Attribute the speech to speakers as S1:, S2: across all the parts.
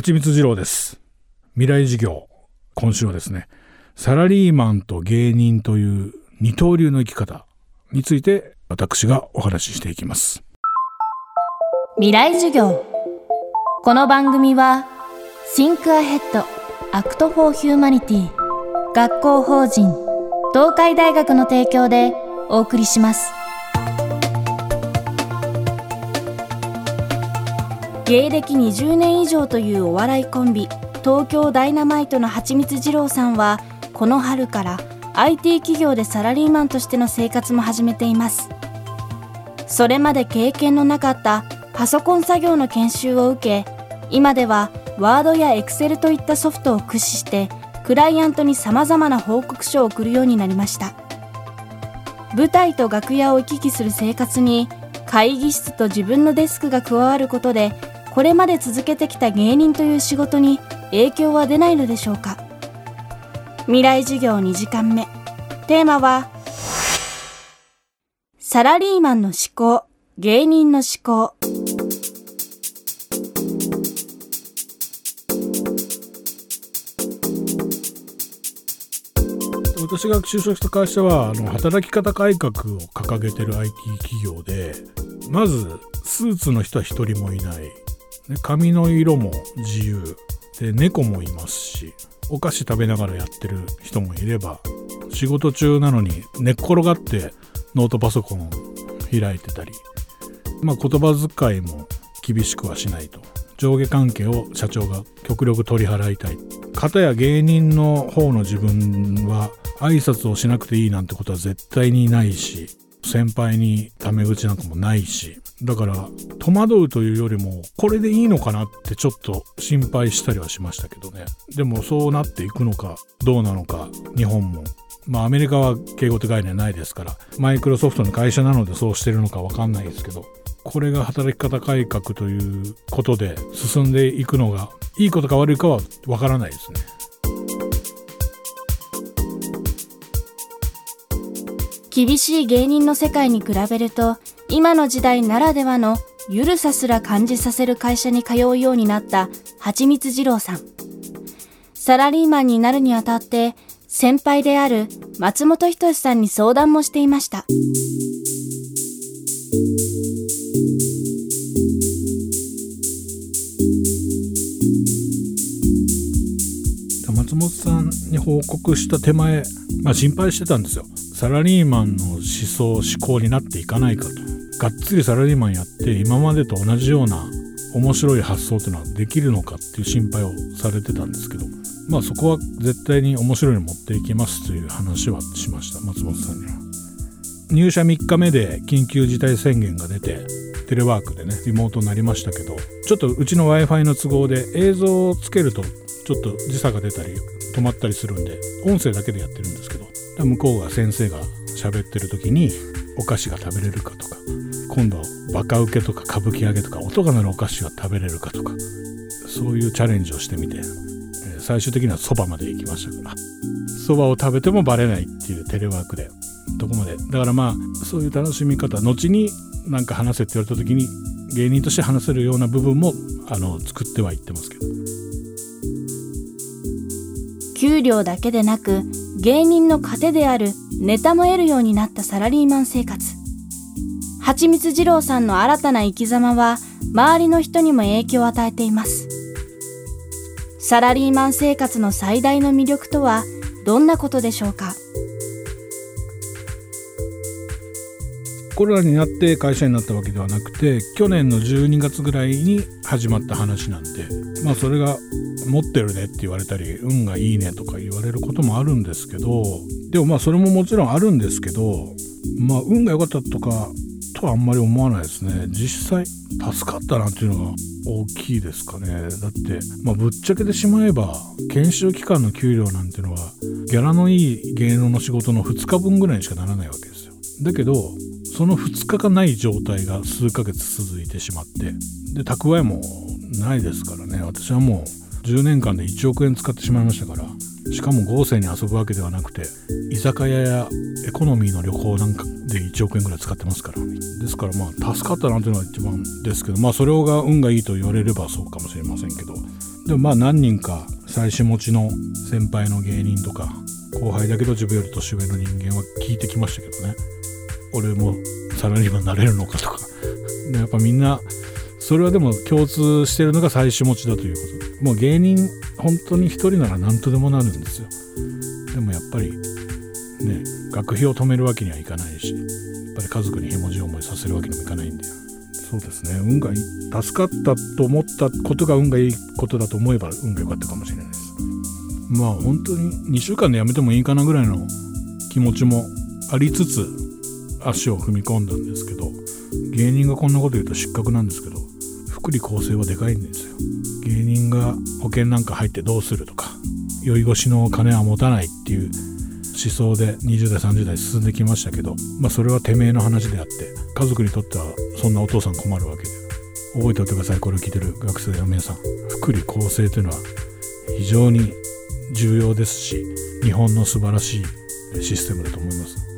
S1: 蜂蜜二郎です。未来事業今週はですねサラリーマンと芸人という二刀流の生き方について私がお話ししていきます。
S2: 未来授業。この番組は Think Ahead Act for Humanity 学校法人東海大学の提供でお送りします。芸歴20年以上というお笑いコンビ東京ダイナマイトのはちみつ二郎さんはこの春から IT 企業でサラリーマンとしての生活も始めています。それまで経験のなかったパソコン作業の研修を受け今ではワードやエクセルといったソフトを駆使してクライアントに様々な報告書を送るようになりました。舞台と楽屋を行き来する生活に会議室と自分のデスクが加わることでこれまで続けてきた芸人という仕事に影響は出ないのでしょうか？未来授業2時間目。テーマはサラリーマンの思考芸人の思考。
S1: 私が就職した会社はあの働き方改革を掲げてる IT 企業でまずスーツの人は一人もいない。で髪の色も自由。で猫もいますしお菓子食べながらやってる人もいれば仕事中なのに寝っ転がってノートパソコンを開いてたり、まあ、言葉遣いも厳しくはしないと。上下関係を社長が極力取り払いたい。片や芸人の方の自分は挨拶をしなくていいなんてことは絶対にないし先輩にタメ口なんかもないしだから戸惑うというよりもこれでいいのかなってちょっと心配したりはしましたけどね。でもそうなっていくのかどうなのか日本も。まあアメリカは敬語って概念ないですからマイクロソフトの会社なのでそうしてるのか分かんないですけどこれが働き方改革ということで進んでいくのがいいことか悪いかは分からないですね。
S2: 厳しい芸人の世界に比べると今の時代ならではのゆるさすら感じさせる会社に通うようになったはちみつ二郎さん。サラリーマンになるにあたって先輩である松本人志さんに相談もしていました。
S1: 松本さんに報告した手前、まあ、心配してたんですよ。サラリーマンの思想思考になっていかないかと。がっつりサラリーマンやって今までと同じような面白い発想っていうのはできるのかっていう心配をされてたんですけどまあそこは絶対に面白いの持っていきますという話はしました松本さんには。入社3日目で緊急事態宣言が出てテレワークでねリモートになりましたけどちょっとうちの w i f i の都合で映像をつけるとちょっと時差が出たり止まったりするんで音声だけでやってるんですけど向こうが先生が喋ってる時にお菓子が食べれるかとか今度バカウケとか歌舞伎揚げとか音が鳴るお菓子が食べれるかとかそういうチャレンジをしてみて最終的にはそばまで行きましたから。そばを食べてもバレないっていうテレワークでどこまで。だからまあそういう楽しみ方後になんか話せって言われた時に芸人として話せるような部分もあの作ってはいってますけど。
S2: 給料だけでなく芸人の糧であるネタも得るようになったサラリーマン生活。はちみつ二郎さんの新たな生き様は周りの人にも影響を与えています。サラリーマン生活の最大の魅力とはどんなことでしょうか？
S1: コロナになって会社になったわけではなくて去年の12月ぐらいに始まった話なんでまあそれが持ってるねって言われたり運がいいねとか言われることもあるんですけどでもまあそれももちろんあるんですけどまあ運が良かったとかとはあんまり思わないですね。実際助かったなっていうのが大きいですかね。だって、まあ、ぶっちゃけてしまえば研修期間の給料なんていうのはギャラのいい芸能の仕事の2日分ぐらいにしかならないわけですよ。だけどその2日がない状態が数ヶ月続いてしまってで蓄えもないですからね。私はもう10年間で1億円使ってしまいましたからしかも豪勢に遊ぶわけではなくて居酒屋やエコノミーの旅行なんかで1億円ぐらい使ってますから。ですからまあ助かったなというのが一番ですけどまあそれが運がいいと言われればそうかもしれませんけど。でもまあ何人か妻子持ちの先輩の芸人とか後輩だけど自分より年上の人間は聞いてきましたけどね。俺もサラリーマンになれるのかとか。でやっぱみんなそれはでも共通してるのが妻子持ちだということ。もう芸人本当に一人なら何とでもなるんですよ。でもやっぱりね学費を止めるわけにはいかないしやっぱり家族にへもじ思いさせるわけにもいかないんでそうですね。運がいい助かったと思ったことが運がいいことだと思えば運が良かったかもしれないです。まあ本当に2週間でやめてもいいかなぐらいの気持ちもありつつ足を踏み込んだんですけど芸人がこんなこと言うと失格なんですけど福利厚生はでかいんですよ。芸人が保険なんか入ってどうするとか酔い越しの金は持たないっていう思想で20代30代進んできましたけどまあそれはてめえの話であって家族にとってはそんなお父さん困るわけで。覚えておいてくださいこれを聞いてる学生の皆さん福利厚生というのは非常に重要ですし日本の素晴らしいシステムだと思います。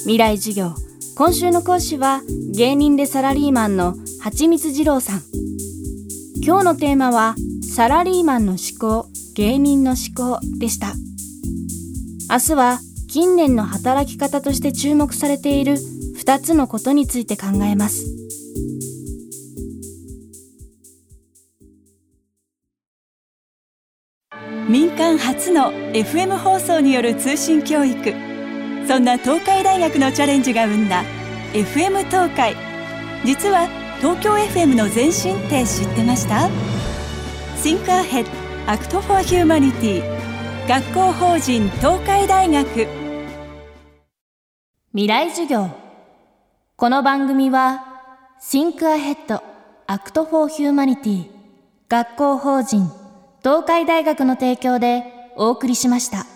S2: 未来授業。今週の講師は芸人でサラリーマンの蜂蜜二郎さん。今日のテーマはサラリーマンの思考芸人の思考でした。明日は近年の働き方として注目されている2つのことについて考えます。
S3: 民間初の FM 放送による通信教育。そんな東海大学のチャレンジが生んだ FM 東海。実は東京 FM の前身って知ってました？Think Ahead Act for Humanity 学校法人東海大学。
S2: 未来授業。この番組は Think Ahead Act for Humanity 学校法人東海大学の提供でお送りしました。